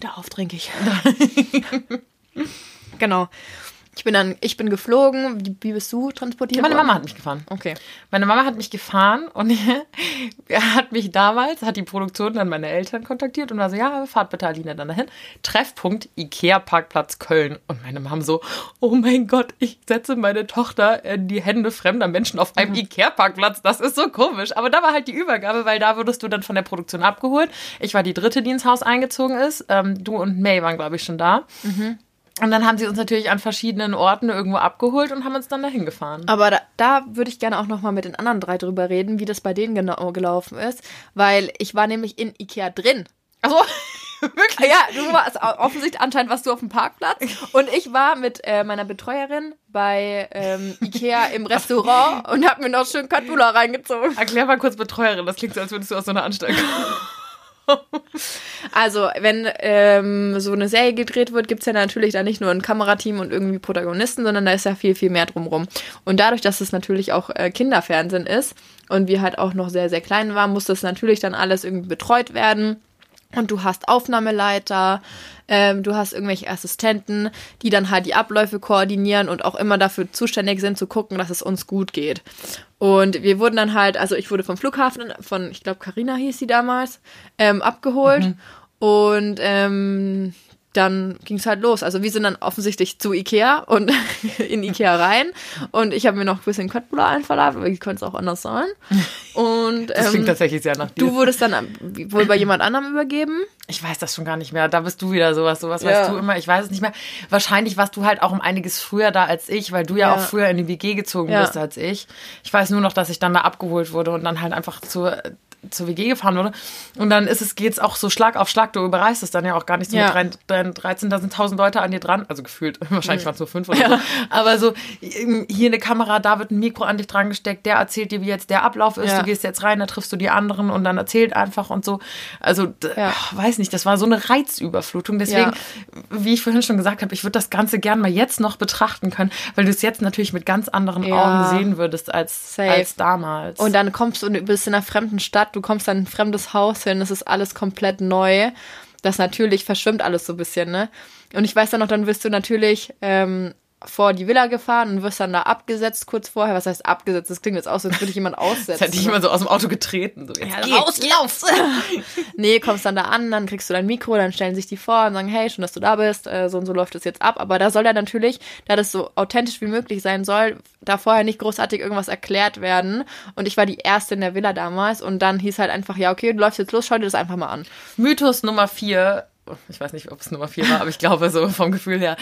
Darauf trinke ich. genau. Ich bin dann, ich bin geflogen. Wie, bist du transportiert Meine worden? Mama hat mich gefahren. Okay. Meine Mama hat mich gefahren und [LAUGHS] hat mich damals, hat die Produktion dann meine Eltern kontaktiert und war so, ja, fahrt bitte Alina dann dahin. Treffpunkt Ikea-Parkplatz Köln. Und meine Mama so, oh mein Gott, ich setze meine Tochter in die Hände fremder Menschen auf einem Ikea-Parkplatz. Das ist so komisch. Aber da war halt die Übergabe, weil da wurdest du dann von der Produktion abgeholt. Ich war die dritte, die ins Haus eingezogen ist. Ähm, du und May waren, glaube ich, schon da. Und dann haben sie uns natürlich an verschiedenen Orten irgendwo abgeholt und haben uns dann dahin gefahren. Aber da, da würde ich gerne auch noch mal mit den anderen drei drüber reden, wie das bei denen genau gelaufen ist, weil ich war nämlich in Ikea drin. Also, [LAUGHS] wirklich? Ja, du warst offensichtlich anscheinend warst du auf dem Parkplatz und ich war mit äh, meiner Betreuerin bei ähm, Ikea im [LAUGHS] Restaurant und habe mir noch schön Katula reingezogen. Erklär mal kurz Betreuerin, das klingt so, als würdest du aus so einer Anstalt kommen. [LAUGHS] Also, wenn ähm, so eine Serie gedreht wird, gibt's ja natürlich da nicht nur ein Kamerateam und irgendwie Protagonisten, sondern da ist ja viel, viel mehr drumrum. Und dadurch, dass es natürlich auch äh, Kinderfernsehen ist und wir halt auch noch sehr, sehr klein waren, muss das natürlich dann alles irgendwie betreut werden. Und du hast Aufnahmeleiter, ähm, du hast irgendwelche Assistenten, die dann halt die Abläufe koordinieren und auch immer dafür zuständig sind, zu gucken, dass es uns gut geht. Und wir wurden dann halt, also ich wurde vom Flughafen von, ich glaube, Carina hieß sie damals, ähm, abgeholt. Und ähm, dann ging es halt los. Also wir sind dann offensichtlich zu Ikea und [LAUGHS] in Ikea rein. Und ich habe mir noch ein bisschen Köttbullar einverleibt, aber ich könnte es auch anders sein. Und Das klingt ähm, tatsächlich sehr nach dir. du wurdest dann wohl bei jemand anderem übergeben. ich weiß das schon gar nicht mehr. Da bist du wieder sowas. Sowas Ja. weißt du immer. Ich weiß es nicht mehr. Wahrscheinlich warst du halt auch um einiges früher da als ich, weil du ja, Ja. auch früher in die WG gezogen Ja. bist als ich. Ich weiß nur noch, dass ich dann da abgeholt wurde und dann halt einfach zur zur WG gefahren wurde. Und dann ist es, geht's auch so Schlag auf Schlag. Du überreißt es dann ja auch gar nicht so Ja. mit drei- drei- 13, da sind 1000 Leute an dir dran. Also gefühlt, [LAUGHS] wahrscheinlich waren es nur fünf oder so. Aber so, hier eine Kamera, da wird ein Mikro an dich dran gesteckt, der erzählt dir, wie jetzt der Ablauf ist. Ja. Du gehst jetzt rein, da triffst du die anderen und dann erzählt einfach und so. Also, Ja. ach, weiß nicht, das war so eine Reizüberflutung. Deswegen, Ja. wie ich vorhin schon gesagt habe, ich würde das Ganze gern mal jetzt noch betrachten können, weil du es jetzt natürlich mit ganz anderen Ja. Augen sehen würdest als, Safe. als damals. Und dann kommst du und bist in einer fremden Stadt, du kommst in ein fremdes Haus hin, es ist alles komplett neu. Das natürlich verschwimmt alles so ein bisschen, ne? Und ich weiß dann noch, dann wirst du natürlich ähm, vor die Villa gefahren und wirst dann da abgesetzt kurz vorher. Was heißt abgesetzt? Das klingt jetzt aus, als würde ich jemand aussetzen. Das hätte ich immer so aus dem Auto getreten. So, jetzt Ja, raus, lauf! [LAUGHS] nee, kommst dann da an, dann kriegst du dein Mikro, dann stellen sich die vor und sagen, hey, schön, dass du da bist, äh, so und so läuft es jetzt ab. Aber da soll ja natürlich, da das so authentisch wie möglich sein soll, da vorher nicht großartig irgendwas erklärt werden. Und ich war die Erste in der Villa damals und dann hieß halt einfach, ja, okay, du läufst jetzt los, schau dir das einfach mal an. Mythos Nummer vier. Ich weiß nicht, ob es Nummer vier war, aber ich glaube so vom Gefühl her.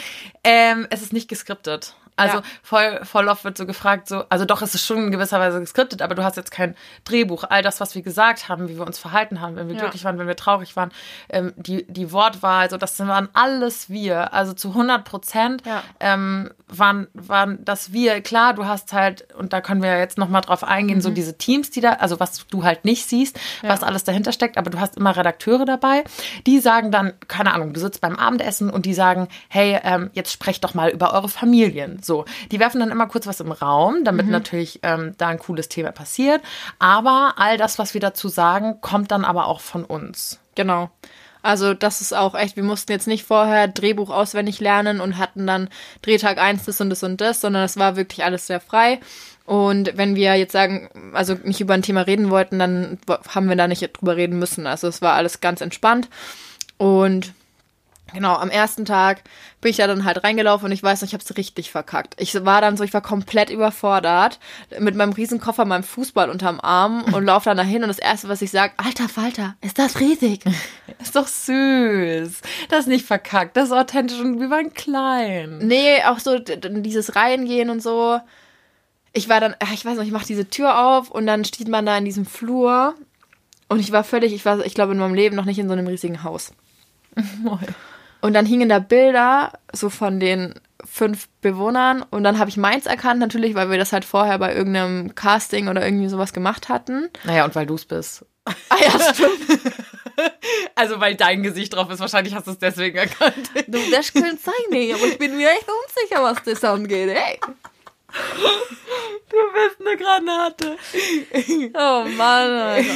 Ähm, es ist nicht geskriptet. Also Ja. voll, voll oft wird so gefragt, so, also doch, es ist schon in gewisser Weise geskriptet, aber du hast jetzt kein Drehbuch. All das, was wir gesagt haben, wie wir uns verhalten haben, wenn wir Ja. glücklich waren, wenn wir traurig waren, ähm, die, die Wortwahl, so, das waren alles wir. Also zu 100 Prozent Ja. ähm, waren, waren das wir. Klar, du hast halt, und da können wir ja jetzt nochmal drauf eingehen, so diese Teams, die da, also was du halt nicht siehst, was alles dahinter steckt, aber du hast immer Redakteure dabei, die sagen dann, keine Ahnung, du sitzt beim Abendessen und die sagen, hey, ähm, jetzt sprecht doch mal über eure Familien. So, die werfen dann immer kurz was im Raum, damit natürlich ähm, da ein cooles Thema passiert. Aber all das, was wir dazu sagen, kommt dann aber auch von uns. Genau. Also das ist auch echt, wir mussten jetzt nicht vorher Drehbuch auswendig lernen und hatten dann Drehtag eins das und das und das, sondern es war wirklich alles sehr frei. Und wenn wir jetzt sagen, also nicht über ein Thema reden wollten, dann haben wir da nicht drüber reden müssen. Also es war alles ganz entspannt. Und Genau, am ersten Tag bin ich da dann halt reingelaufen und ich weiß noch, ich habe es richtig verkackt. Ich war dann so, ich war komplett überfordert mit meinem Riesenkoffer, meinem Fußball unterm Arm [LAUGHS] und laufe dann dahin und das erste, was ich sage, alter Falter, ist das riesig? [LAUGHS] Ist doch süß. Das ist nicht verkackt, das ist authentisch und wir waren klein. Nee, auch so dieses Reingehen und so. Ich war dann, ich weiß noch, ich mach diese Tür auf und dann steht man da in diesem Flur und ich war völlig, ich war, ich glaube in meinem Leben noch nicht in so einem riesigen Haus. [LAUGHS] Und dann hingen da Bilder so von den fünf Bewohnern und dann habe ich meins erkannt natürlich, weil wir das halt vorher bei irgendeinem Casting oder irgendwie sowas gemacht hatten. Naja, und weil du es bist. Ah ja, stimmt. [LAUGHS] Also, weil dein Gesicht drauf ist, wahrscheinlich hast du es deswegen erkannt. Du, das könnte sein, nee, aber ich bin mir echt unsicher, was das angeht, ey. [LAUGHS] Du bist eine Granate. [LAUGHS] Oh Mann, Alter.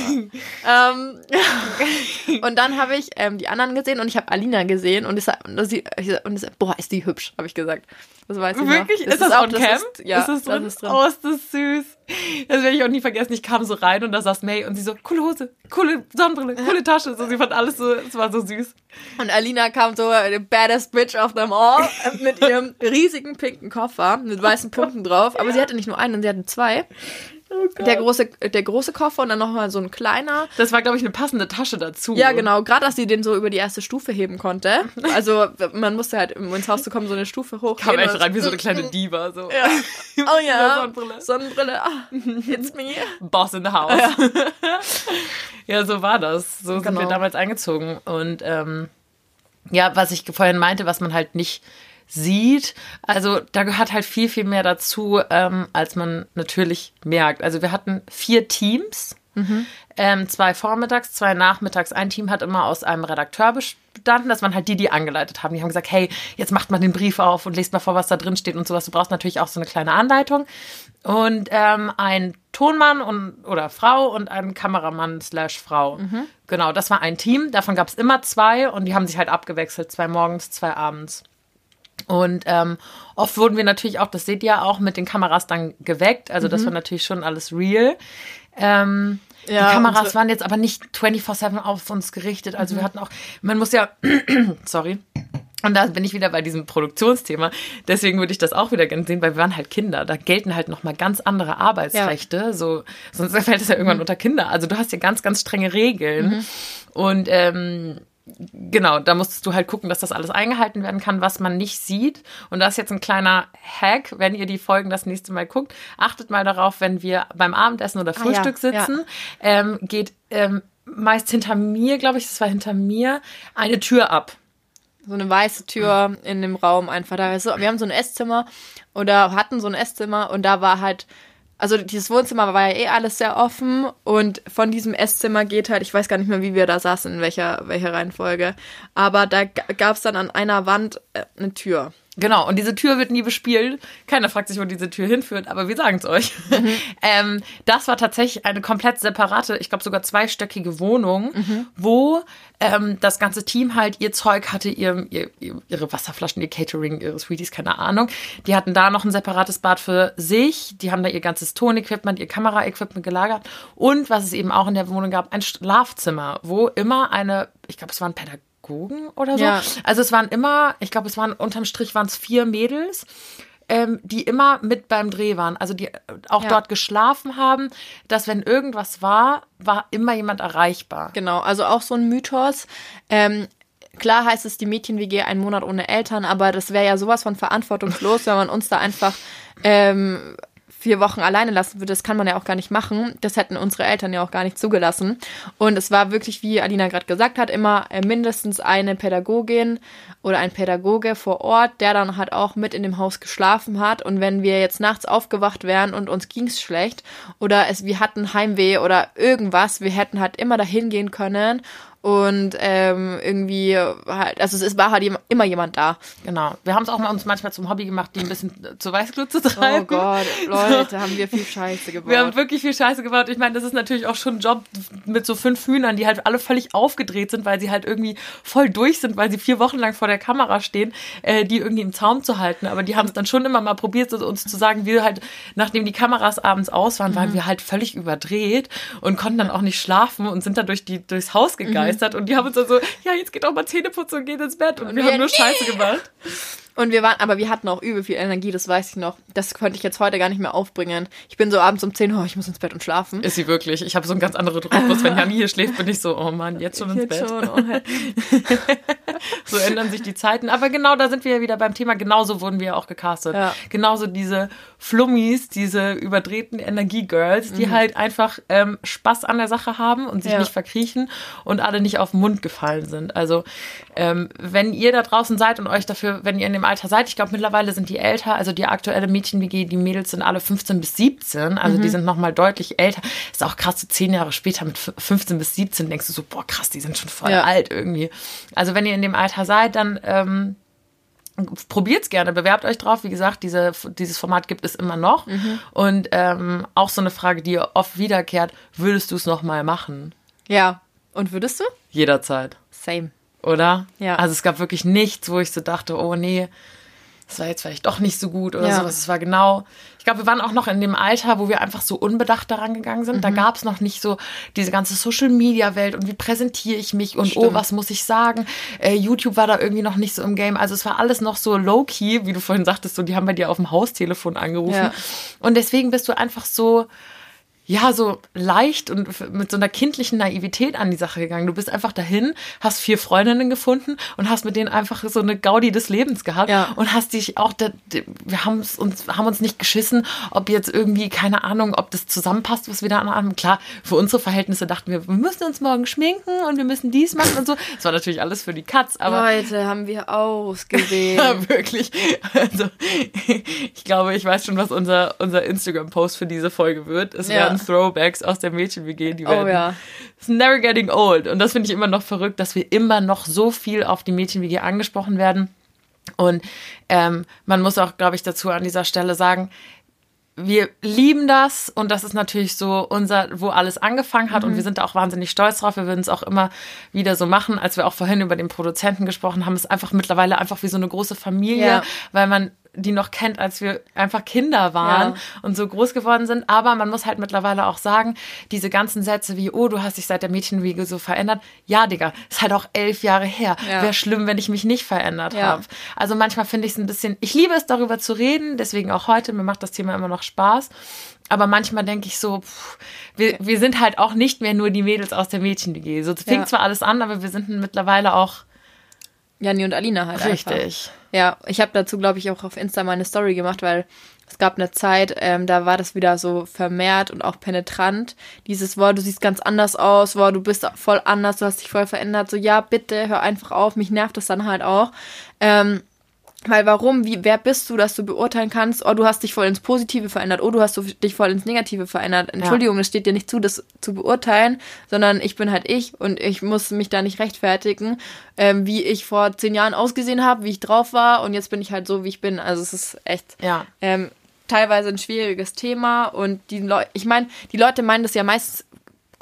ähm, [LAUGHS] und dann habe ich ähm, die anderen gesehen und ich habe Alina gesehen und, es, und, sie, und boah, ist die hübsch, habe ich gesagt. Das weiß ich Wirklich? noch. ist das auch on cam? Ist, ja, ist das drin? das ist drin. Oh, ist das süß. Das werde ich auch nie vergessen. Ich kam so rein und da saß May und sie so, coole Hose, coole Sonnenbrille, coole Tasche. So, sie fand alles so, es war so süß. Und Alina kam so, the baddest bitch of them all, mit ihrem riesigen pinken Koffer mit weißen Punkten drauf. Aber sie hatte nicht nur einen, sie hatte zwei. Oh. Der große, der große Koffer und dann nochmal so ein kleiner. das war, glaube ich, eine passende Tasche dazu. Ja, genau. Gerade, dass sie den so über die erste Stufe heben konnte. [LAUGHS] Also, man musste halt, um ins Haus zu kommen, so eine Stufe hoch. Kam echt rein wie so eine kleine Diva. So. [LAUGHS] Ja. [LAUGHS] Oh ja. Sonnenbrille. Sonnenbrille. Ah, it's me. Boss in the house. Ja, so war das. So sind Genau. wir damals eingezogen. Und ähm, ja, was ich vorhin meinte, was man halt nicht sieht, also da gehört halt viel, viel mehr dazu, ähm, als man natürlich merkt. Also wir hatten vier Teams. Ähm, zwei vormittags, zwei nachmittags. Ein Team hat immer aus einem Redakteur bestanden. Das waren halt die, die angeleitet haben. Die haben gesagt, hey, jetzt macht mal den Brief auf und lest mal vor, was da drin steht und sowas. Du brauchst natürlich auch so eine kleine Anleitung. Und ähm, ein Tonmann und, oder Frau und ein Kameramann slash Frau. Genau, das war ein Team. Davon gab es immer zwei und die haben sich halt abgewechselt. Zwei morgens, zwei abends. Und ähm, oft wurden wir natürlich auch, das seht ihr ja auch, mit den Kameras dann geweckt. Also das war natürlich schon alles real. Ähm, Ja, die Kameras unsere- waren jetzt aber nicht 24-7 auf uns gerichtet. Also wir hatten auch, man muss ja, [CLEARS THROAT] sorry. Und da bin ich wieder bei diesem Produktionsthema. Deswegen würde ich das auch wieder gerne sehen, weil wir waren halt Kinder. Da gelten halt nochmal ganz andere Arbeitsrechte. So, sonst fällt es ja irgendwann unter Kinder. Also du hast ja ganz, ganz strenge Regeln. Und ähm, genau, da musstest du halt gucken, dass das alles eingehalten werden kann, was man nicht sieht. Und das ist jetzt ein kleiner Hack, wenn ihr die Folgen das nächste Mal guckt. Achtet mal darauf, wenn wir beim Abendessen oder Ah, ja, Frühstück sitzen, ähm, geht ähm, meist hinter mir, glaube ich, das war hinter mir, eine Tür ab. So eine weiße Tür in dem Raum einfach. Da ist so, wir haben so ein Esszimmer oder hatten so ein Esszimmer und da war halt, also dieses Wohnzimmer war ja eh alles sehr offen und von diesem Esszimmer geht halt, ich weiß gar nicht mehr, wie wir da saßen, in welcher, welcher Reihenfolge, aber da gab es dann an einer Wand äh, eine Tür. Genau, und diese Tür wird nie bespielt. Keiner fragt sich, wo diese Tür hinführt, aber wir sagen es euch. Mhm. [LAUGHS] ähm, das war tatsächlich eine komplett separate, ich glaube sogar zweistöckige Wohnung, mhm. wo ähm, das ganze Team halt ihr Zeug hatte, ihr, ihr, ihre Wasserflaschen, ihr Catering, ihre Sweeties, keine Ahnung. Die hatten da noch ein separates Bad für sich. Die haben da ihr ganzes Tonequipment, ihr Kameraequipment gelagert. Und was es eben auch in der Wohnung gab, ein Schlafzimmer, wo immer eine, ich glaube, es war ein Pädagoge, Pädagogen oder so. Ja. Also es waren immer, ich glaube, es waren unterm Strich waren es vier Mädels. Ähm, die immer mit beim Dreh waren, also die auch ja. dort geschlafen haben, dass wenn irgendwas war, war immer jemand erreichbar. Genau, also auch so ein Mythos. Ähm, klar heißt es die Mädchen-WG ein Monat ohne Eltern, aber das wäre ja sowas von verantwortungslos, wenn man uns da einfach ähm, vier Wochen alleine lassen würde, das kann man ja auch gar nicht machen. Das hätten unsere Eltern ja auch gar nicht zugelassen. Und es war wirklich, wie Alina gerade gesagt hat, immer äh, mindestens eine Pädagogin oder ein Pädagoge vor Ort, der dann halt auch mit in dem Haus geschlafen hat. Und wenn wir jetzt nachts aufgewacht wären und uns ging's schlecht oder es, wir hatten Heimweh oder irgendwas, wir hätten halt immer dahin gehen können und ähm, irgendwie halt, also es war halt immer jemand da. Genau. Wir haben es auch mal uns manchmal zum Hobby gemacht, die ein bisschen zur Weißglut zu treiben. Oh Gott, [LAUGHS] Leute, so. haben wir viel Scheiße gebaut. Wir haben wirklich viel Scheiße gebaut. Ich meine, das ist natürlich auch schon ein Job mit so fünf Hühnern, die halt alle völlig aufgedreht sind, weil sie halt irgendwie voll durch sind, weil sie vier Wochen lang vor der Kamera stehen, äh, die irgendwie im Zaum zu halten. Aber die haben es dann schon immer mal probiert, uns zu sagen, wir halt, nachdem die Kameras abends aus waren, mhm. waren wir halt völlig überdreht und konnten dann auch nicht schlafen und sind dann durch die, durchs Haus gegeistert. Mhm und die haben uns dann so, ja, jetzt geht auch mal Zähne putzen und geht ins Bett und, und wir, wir haben nur Scheiße gemacht. Und wir waren, aber wir hatten auch übel viel Energie, das weiß ich noch. Das konnte ich jetzt heute gar nicht mehr aufbringen. Ich bin so abends um 10 Uhr, oh, ich muss ins Bett und schlafen. Ist sie wirklich? Ich habe so einen ganz anderen Rhythmus. Wenn Janni hier schläft, bin ich so, oh Mann, jetzt schon ins jetzt Bett. Schon, oh. [LAUGHS] so ändern sich die Zeiten. Aber genau da sind wir ja wieder beim Thema. Genauso wurden wir auch gecastet. Ja. Genauso diese Flummis, diese überdrehten Energiegirls, die mhm. halt einfach ähm, Spaß an der Sache haben und sich ja. nicht verkriechen und alle nicht auf den Mund gefallen sind. Also ähm, wenn ihr da draußen seid und euch dafür, wenn ihr in dem dem Alter seid. Ich glaube, mittlerweile sind die älter. Also die aktuelle Mädchen-WG, die Mädels sind alle 15 bis 17. Also mhm. die sind nochmal deutlich älter. Ist auch krass, so zehn Jahre später mit 15 bis 17 denkst du so, boah, krass, die sind schon voll ja. alt irgendwie. Also wenn ihr in dem Alter seid, dann ähm, probiert's gerne, bewerbt euch drauf. Wie gesagt, diese, dieses Format gibt es immer noch. Mhm. Und ähm, auch so eine Frage, die oft wiederkehrt, würdest du es nochmal machen? Ja. Und würdest du? Jederzeit. Same oder? Ja. Also es gab wirklich nichts, wo ich so dachte, oh nee, das war jetzt vielleicht doch nicht so gut oder ja. sowas. Es war genau. Ich glaube, wir waren auch noch in dem Alter, wo wir einfach so unbedacht daran gegangen sind. Mhm. Da gab es noch nicht so diese ganze Social Media Welt und wie präsentiere ich mich und oh, Stimmt. oh, was muss ich sagen? Äh, YouTube war da irgendwie noch nicht so im Game. Also es war alles noch so low key, wie du vorhin sagtest, so die haben bei dir auf dem Haustelefon angerufen. Ja. Und deswegen bist du einfach so ja, so leicht und mit so einer kindlichen Naivität an die Sache gegangen. Du bist einfach dahin, hast vier Freundinnen gefunden und hast mit denen einfach so eine Gaudi des Lebens gehabt ja. und hast dich auch, da, wir haben uns, haben uns nicht geschissen, ob jetzt irgendwie, keine Ahnung, ob das zusammenpasst, was wir da haben. Klar, für unsere Verhältnisse dachten wir, wir müssen uns morgen schminken und wir müssen dies machen und so. Das war natürlich alles für die Katz, aber. Leute, haben wir [LAUGHS] ausgewählt. ja, wirklich. Also, [LAUGHS] ich glaube, ich weiß schon, was unser, unser Instagram-Post für diese Folge wird. Es ja. Werden Throwbacks aus der Mädchen-WG, die oh werden. Oh ja. It's never getting old. Und das finde ich immer noch verrückt, dass wir immer noch so viel auf die Mädchen-WG angesprochen werden. Und ähm, man muss auch, glaube ich, dazu an dieser Stelle sagen, wir lieben das und das ist natürlich so unser, wo alles angefangen hat mhm. und wir sind auch wahnsinnig stolz drauf. Wir würden es auch immer wieder so machen, als wir auch vorhin über den Produzenten gesprochen haben, es einfach mittlerweile einfach wie so eine große Familie, ja. weil man die noch kennt, als wir einfach Kinder waren ja. und so groß geworden sind. Aber man muss halt mittlerweile auch sagen, diese ganzen Sätze wie, oh, du hast dich seit der Mädchenwiege so verändert. Ja, Digga, ist halt auch elf Jahre her. Ja. Wäre schlimm, wenn ich mich nicht verändert ja. habe. Also manchmal finde ich es ein bisschen, ich liebe es, darüber zu reden, deswegen auch heute, mir macht das Thema immer noch Spaß. Aber manchmal denke ich so, pff, wir, wir sind halt auch nicht mehr nur die Mädels aus der Mädchenwiege. So fing zwar alles an, aber wir sind mittlerweile auch Janni und Alina halt Richtig. Einfach. Ja, ich habe dazu, glaube ich, auch auf Insta meine Story gemacht, weil es gab eine Zeit, ähm, da war das wieder so vermehrt und auch penetrant. Dieses Wort, du siehst ganz anders aus, wow, du bist voll anders, du hast dich voll verändert. So, ja, bitte, hör einfach auf, mich nervt das dann halt auch. Ähm, Weil warum? Wie, wer bist du, dass du beurteilen kannst, oh, du hast dich voll ins Positive verändert, oh, du hast dich voll ins Negative verändert. Entschuldigung, es steht dir nicht zu, das zu beurteilen, sondern ich bin halt ich und ich muss mich da nicht rechtfertigen, ähm, wie ich vor zehn Jahren ausgesehen habe, wie ich drauf war und jetzt bin ich halt so, wie ich bin. Also es ist echt Ja. ähm, teilweise ein schwieriges Thema und die Leute, ich meine, die Leute meinen das ja meistens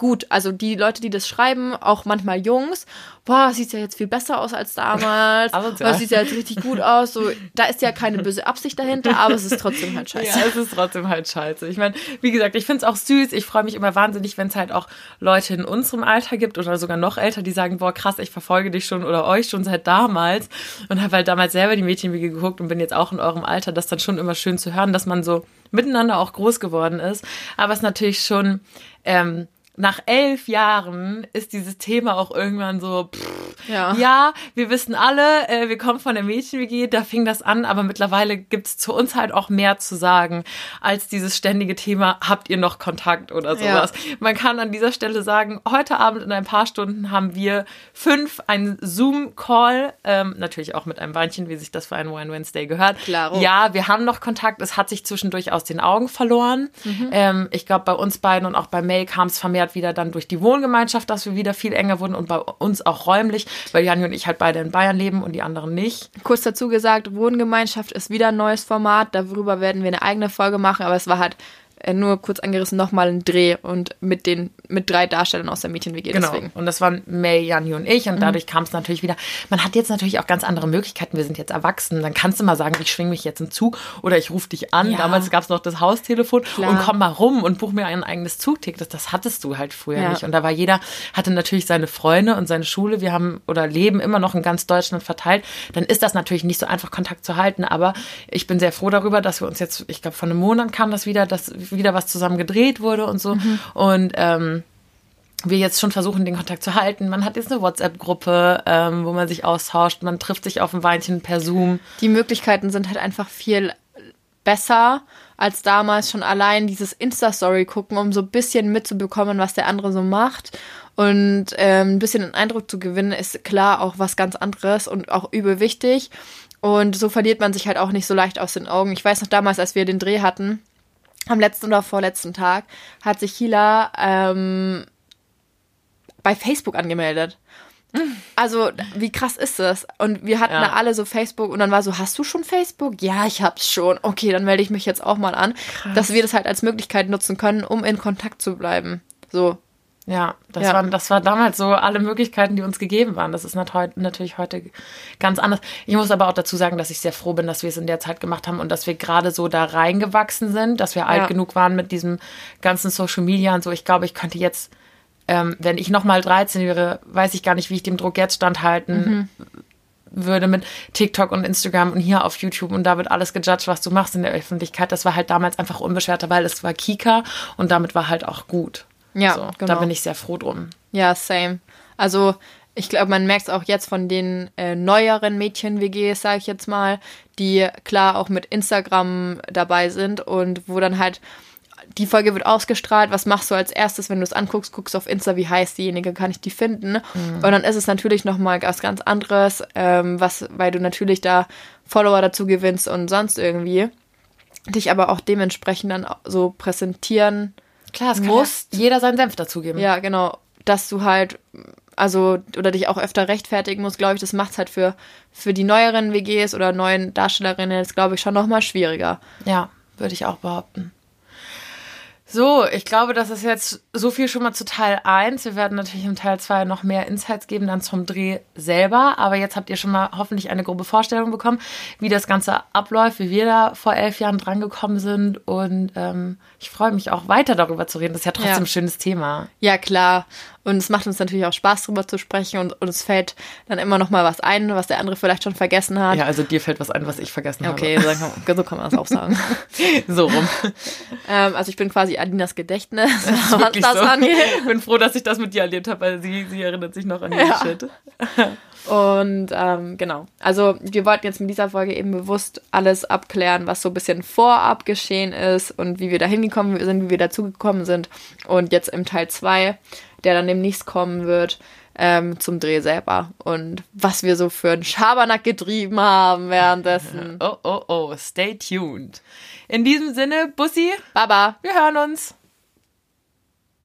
gut. Also die Leute, die das schreiben, auch manchmal Jungs, boah, sieht ja jetzt viel besser aus als damals. [LAUGHS] Asozial. Boah, sieht ja jetzt richtig gut aus. So, da ist ja keine böse Absicht dahinter, aber es ist trotzdem halt [LAUGHS] scheiße. Ja, es ist trotzdem halt scheiße. Ich meine, wie gesagt, ich finde es auch süß. Ich freue mich immer wahnsinnig, wenn es halt auch Leute in unserem Alter gibt oder sogar noch älter, die sagen, boah, krass, ich verfolge dich schon oder euch schon seit damals und habe halt damals selber die Mädchenwiege geguckt und bin jetzt auch in eurem Alter. Das ist dann schon immer schön zu hören, dass man so miteinander auch groß geworden ist. Aber es ist natürlich schon... Ähm, nach elf Jahren ist dieses Thema auch irgendwann so, pff, Ja. ja, wir wissen alle, äh, wir kommen von der Mädchen-WG, da fing das an, aber mittlerweile gibt's zu uns halt auch mehr zu sagen, als dieses ständige Thema, habt ihr noch Kontakt oder sowas. Man kann an dieser Stelle sagen, heute Abend in ein paar Stunden haben wir fünf einen Zoom-Call, ähm, natürlich auch mit einem Weinchen, wie sich das für einen Wine Wednesday gehört. Klaro. Ja, wir haben noch Kontakt, es hat sich zwischendurch aus den Augen verloren. Ähm, ich glaube, bei uns beiden und auch bei May kam es vermehrt wieder dann durch die Wohngemeinschaft, dass wir wieder viel enger wurden und bei uns auch räumlich, weil Janni und ich halt beide in Bayern leben und die anderen nicht. Kurz dazu gesagt, Wohngemeinschaft ist wieder ein neues Format. Darüber werden wir eine eigene Folge machen, aber es war halt äh, nur kurz angerissen nochmal ein Dreh und mit den mit drei Darstellern aus der Mädchen-WG. Genau. Deswegen. Und das waren May, Janni und ich. Und dadurch kam es natürlich wieder. Man hat jetzt natürlich auch ganz andere Möglichkeiten. Wir sind jetzt erwachsen. Dann kannst du mal sagen, ich schwing mich jetzt im Zug oder ich rufe dich an. Ja. Damals gab es noch das Haustelefon Klar. und komm mal rum und buch mir ein eigenes Zugticket. Das, das hattest du halt früher Ja. nicht. Und da war jeder, hatte natürlich seine Freunde und seine Schule. Wir haben oder leben immer noch in ganz Deutschland verteilt. Dann ist das natürlich nicht so einfach, Kontakt zu halten. Aber ich bin sehr froh darüber, dass wir uns jetzt, ich glaube, vor einem Monat kam das wieder, dass wieder was zusammen gedreht wurde und so. Und ähm, wir jetzt schon versuchen, den Kontakt zu halten. Man hat jetzt eine WhatsApp-Gruppe, ähm, wo man sich austauscht. Man trifft sich auf ein Weinchen per Zoom. Die Möglichkeiten sind halt einfach viel besser als damals schon allein dieses Insta-Story gucken, um so ein bisschen mitzubekommen, was der andere so macht. Und ähm, ein bisschen einen Eindruck zu gewinnen, ist klar auch was ganz anderes und auch übel wichtig. Und so verliert man sich halt auch nicht so leicht aus den Augen. Ich weiß noch damals, als wir den Dreh hatten, am letzten oder vorletzten Tag, hat sich Hila ähm, bei Facebook angemeldet. Also, wie krass ist das? Und wir hatten Ja. da alle so Facebook und dann war so, hast du schon Facebook? Ja, ich hab's schon. Okay, dann melde ich mich jetzt auch mal an, dass wir das halt als Möglichkeit nutzen können, um in Kontakt zu bleiben. So. Ja, das, Ja. Waren, das war damals so alle Möglichkeiten, die uns gegeben waren. Das ist natürlich heute ganz anders. Ich muss aber auch dazu sagen, dass ich sehr froh bin, dass wir es in der Zeit gemacht haben und dass wir gerade so da reingewachsen sind, dass wir alt Ja. genug waren mit diesem ganzen Social Media und so. Ich glaube, ich könnte jetzt, ähm, wenn ich nochmal 13 wäre, weiß ich gar nicht, wie ich dem Druck jetzt standhalten würde mit TikTok und Instagram und hier auf YouTube und da wird alles gejudged, was du machst in der Öffentlichkeit. Das war halt damals einfach unbeschwerter, weil es war Kika und damit war halt auch gut. Ja, so, genau. Da bin ich sehr froh drum. Ja, same. Also, ich glaube, man merkt es auch jetzt von den äh, neueren Mädchen-WGs, sage ich jetzt mal, die klar auch mit Instagram dabei sind und wo dann halt die Folge wird ausgestrahlt, was machst du als erstes, wenn du es anguckst, guckst auf Insta, wie heißt diejenige, kann ich die finden? Und dann ist es natürlich nochmal was ganz anderes, ähm, was, weil du natürlich da Follower dazu gewinnst und sonst irgendwie, dich aber auch dementsprechend dann so präsentieren Klar, es muss muss jeder seinen Senf dazugeben. ja, genau. Dass du halt, also, oder dich auch öfter rechtfertigen musst, glaube ich, das macht es halt für, für die neueren WGs oder neuen Darstellerinnen jetzt, glaube ich, schon nochmal schwieriger. Ja, würde ich auch behaupten. So, ich glaube, das ist jetzt so viel schon mal zu Teil 1. Wir werden natürlich im Teil 2 noch mehr Insights geben, dann zum Dreh selber. Aber jetzt habt ihr schon mal hoffentlich eine grobe Vorstellung bekommen, wie das Ganze abläuft, wie wir da vor elf Jahren drangekommen sind. Und ähm, ich freue mich auch weiter darüber zu reden. Das ist ja trotzdem Ja. ein schönes Thema. Ja, klar. Und es macht uns natürlich auch Spaß, drüber zu sprechen und uns fällt dann immer noch mal was ein, was der andere vielleicht schon vergessen hat. Ja, also dir fällt was ein, was ich vergessen Okay, so kann, so kann man das auch sagen. habe. [LAUGHS] So rum. ähm, also ich bin quasi Alinas Gedächtnis, was Wirklich das so. angeht. Ich bin froh, dass ich das mit dir erlebt habe, weil sie, sie erinnert sich noch an den Ja. Shit. Und ähm, genau, also wir wollten jetzt mit dieser Folge eben bewusst alles abklären, was so ein bisschen vorab geschehen ist und wie wir da hingekommen sind, wie wir dazugekommen sind. Und jetzt im Teil 2, der dann demnächst kommen wird, ähm, zum Dreh selber und was wir so für einen Schabernack getrieben haben währenddessen. [LAUGHS] Oh, oh, oh, stay tuned. In diesem Sinne, Bussi, Baba. wir hören uns.